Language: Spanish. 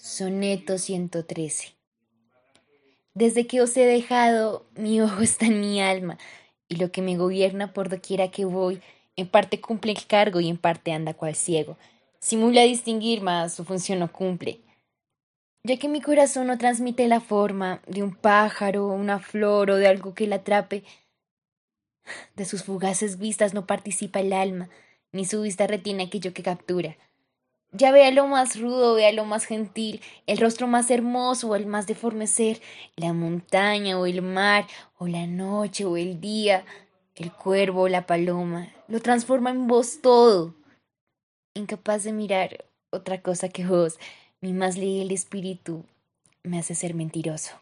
Soneto 113 Desde que os he dejado, mi ojo está en mi alma, y lo que me gobierna por doquiera que voy, en parte cumple el cargo y en parte anda cual ciego. Simula distinguir, mas su función no cumple. Ya que mi corazón no transmite la forma de un pájaro, una flor o de algo que la atrape, de sus fugaces vistas no participa el alma, ni su vista retiene aquello que captura. Ya vea lo más rudo, vea lo más gentil, el rostro más hermoso o el más deforme ser, la montaña o el mar, o la noche o el día, el cuervo o la paloma, lo transforma en vos todo. Incapaz de mirar otra cosa que vos, mi más leal espíritu me hace ser mentiroso.